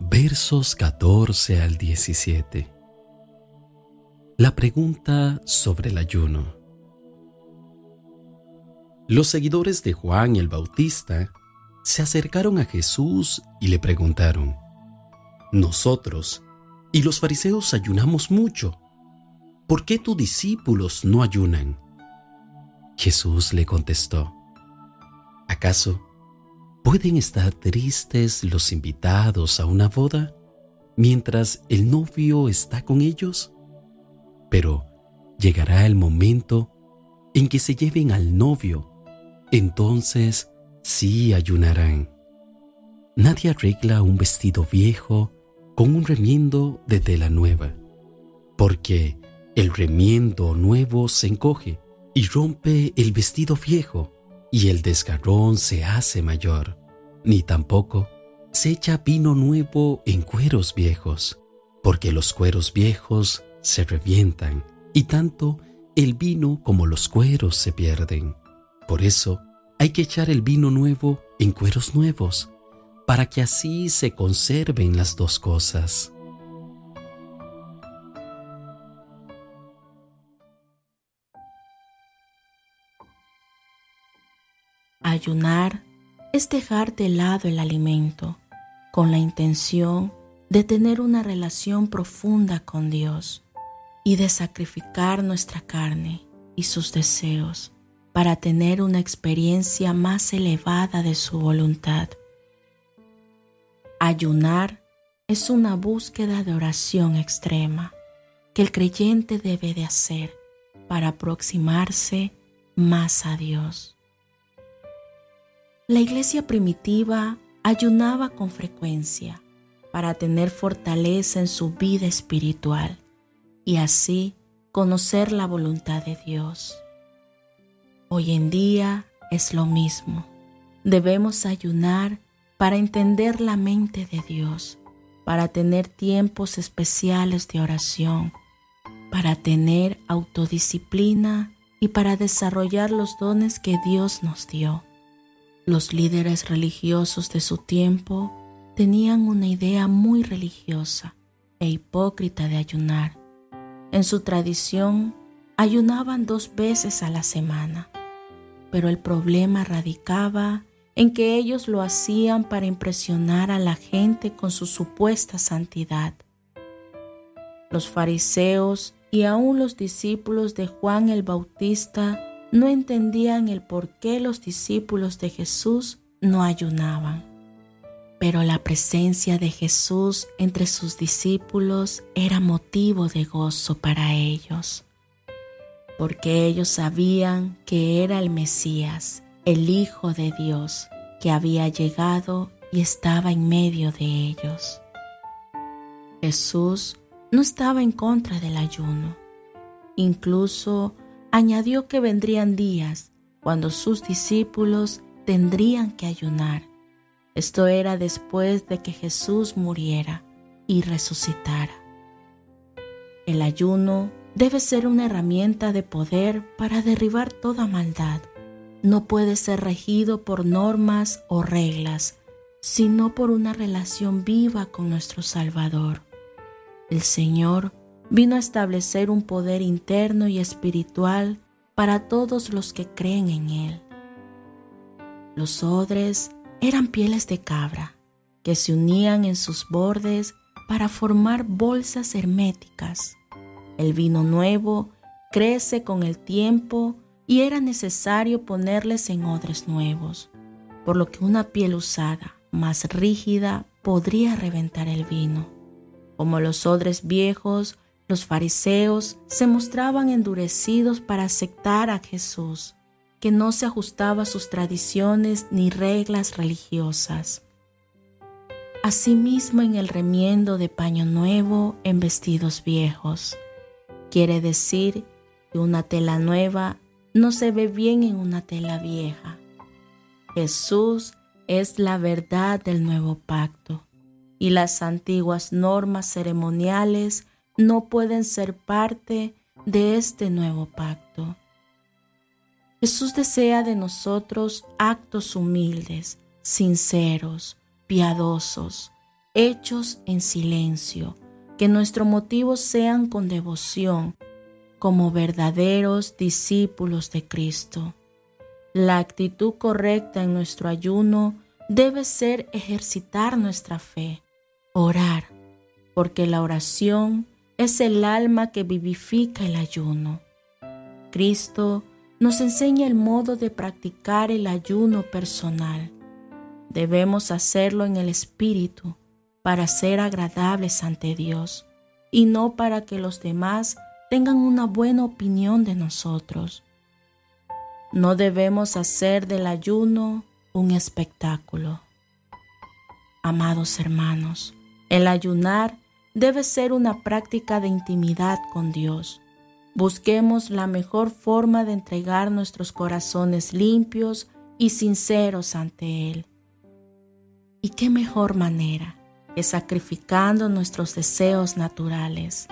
versos 14 al 17. La pregunta sobre el ayuno. Los seguidores de Juan el Bautista se acercaron a Jesús y le preguntaron, Nosotros y los fariseos ayunamos mucho, ¿por qué tus discípulos no ayunan? Jesús le contestó, ¿acaso ¿Pueden estar tristes los invitados a una boda mientras el novio está con ellos? Pero llegará el momento en que se lleven al novio, entonces sí ayunarán. Nadie arregla un vestido viejo con un remiendo de tela nueva, porque el remiendo nuevo se encoge y rompe el vestido viejo y el desgarrón se hace mayor, ni tampoco se echa vino nuevo en cueros viejos, porque los cueros viejos se revientan y tanto el vino como los cueros se pierden. Por eso hay que echar el vino nuevo en cueros nuevos, para que así se conserven las dos cosas. Ayunar es dejar de lado el alimento con la intención de tener una relación profunda con Dios y de sacrificar nuestra carne y sus deseos para tener una experiencia más elevada de su voluntad. Ayunar es una búsqueda de oración extrema que el creyente debe de hacer para aproximarse más a Dios. La iglesia primitiva ayunaba con frecuencia para tener fortaleza en su vida espiritual y así conocer la voluntad de Dios. Hoy en día es lo mismo. Debemos ayunar para entender la mente de Dios, para tener tiempos especiales de oración, para tener autodisciplina y para desarrollar los dones que Dios nos dio. Los líderes religiosos de su tiempo tenían una idea muy religiosa e hipócrita de ayunar. En su tradición, ayunaban dos veces a la semana, pero el problema radicaba en que ellos lo hacían para impresionar a la gente con su supuesta santidad. Los fariseos y aún los discípulos de Juan el Bautista no entendían el por qué los discípulos de Jesús no ayunaban. Pero la presencia de Jesús entre sus discípulos era motivo de gozo para ellos, porque ellos sabían que era el Mesías, el Hijo de Dios, que había llegado y estaba en medio de ellos. Jesús no estaba en contra del ayuno, incluso añadió que vendrían días cuando sus discípulos tendrían que ayunar. Esto era después de que Jesús muriera y resucitara. El ayuno debe ser una herramienta de poder para derribar toda maldad. No puede ser regido por normas o reglas, sino por una relación viva con nuestro Salvador. El Señor vino a establecer un poder interno y espiritual para todos los que creen en Él. Los odres eran pieles de cabra que se unían en sus bordes para formar bolsas herméticas. El vino nuevo crece con el tiempo y era necesario ponerles en odres nuevos, por lo que una piel usada, más rígida, podría reventar el vino. Como los odres viejos, los fariseos se mostraban endurecidos para aceptar a Jesús, que no se ajustaba a sus tradiciones ni reglas religiosas. Asimismo en el remiendo de paño nuevo en vestidos viejos. Quiere decir que una tela nueva no se ve bien en una tela vieja. Jesús es la verdad del nuevo pacto y las antiguas normas ceremoniales no pueden ser parte de este nuevo pacto. Jesús desea de nosotros actos humildes, sinceros, piadosos, hechos en silencio, que nuestros motivos sean con devoción, como verdaderos discípulos de Cristo. La actitud correcta en nuestro ayuno debe ser ejercitar nuestra fe, orar, porque la oración es el alma que vivifica el ayuno. Cristo nos enseña el modo de practicar el ayuno personal. Debemos hacerlo en el Espíritu para ser agradables ante Dios y no para que los demás tengan una buena opinión de nosotros. No debemos hacer del ayuno un espectáculo. Amados hermanos, el ayunar debe ser una práctica de intimidad con Dios. Busquemos la mejor forma de entregar nuestros corazones limpios y sinceros ante Él. ¿Y qué mejor manera que sacrificando nuestros deseos naturales?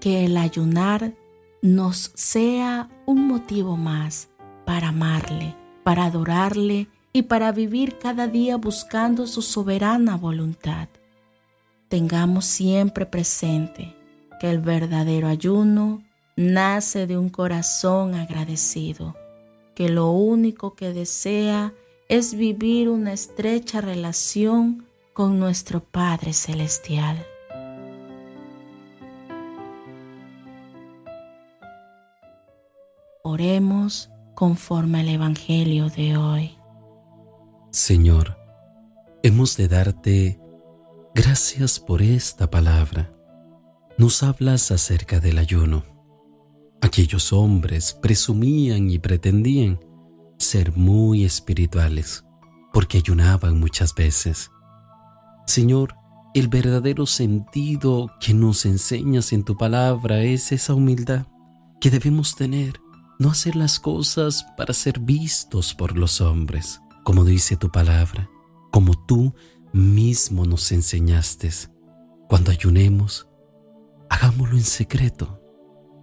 Que el ayunar nos sea un motivo más para amarle, para adorarle y para vivir cada día buscando su soberana voluntad tengamos siempre presente que el verdadero ayuno nace de un corazón agradecido, que lo único que desea es vivir una estrecha relación con nuestro Padre Celestial. Oremos conforme al Evangelio de hoy. Señor, hemos de darte Gracias por esta palabra. Nos hablas acerca del ayuno. Aquellos hombres presumían y pretendían ser muy espirituales porque ayunaban muchas veces. Señor, el verdadero sentido que nos enseñas en tu palabra es esa humildad que debemos tener, no hacer las cosas para ser vistos por los hombres, como dice tu palabra, como tú mismo nos enseñaste. Cuando ayunemos, hagámoslo en secreto.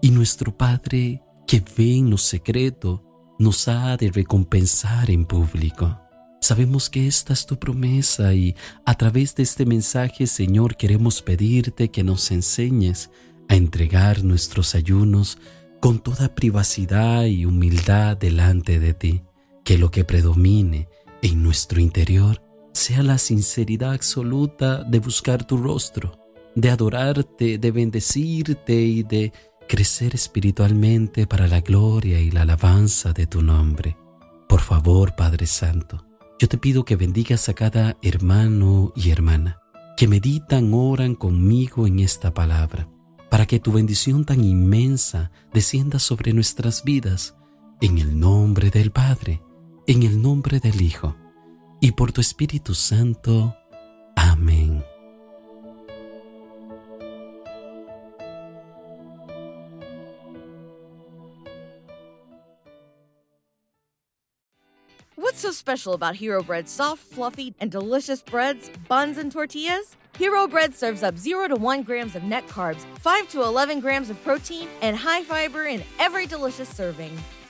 Y nuestro Padre, que ve en lo secreto, nos ha de recompensar en público. Sabemos que esta es tu promesa y a través de este mensaje, Señor, queremos pedirte que nos enseñes a entregar nuestros ayunos con toda privacidad y humildad delante de ti, que lo que predomine en nuestro interior sea la sinceridad absoluta de buscar tu rostro, de adorarte, de bendecirte y de crecer espiritualmente para la gloria y la alabanza de tu nombre. Por favor, Padre Santo, yo te pido que bendigas a cada hermano y hermana que meditan, oran conmigo en esta palabra, para que tu bendición tan inmensa descienda sobre nuestras vidas, en el nombre del Padre, en el nombre del Hijo y por tu Espíritu Santo. Amén. What's so special about Hero Bread's soft, fluffy, and delicious breads, buns, and tortillas? Hero Bread serves up 0 to 1 grams of net carbs, 5 to 11 grams of protein, and high fiber in every delicious serving.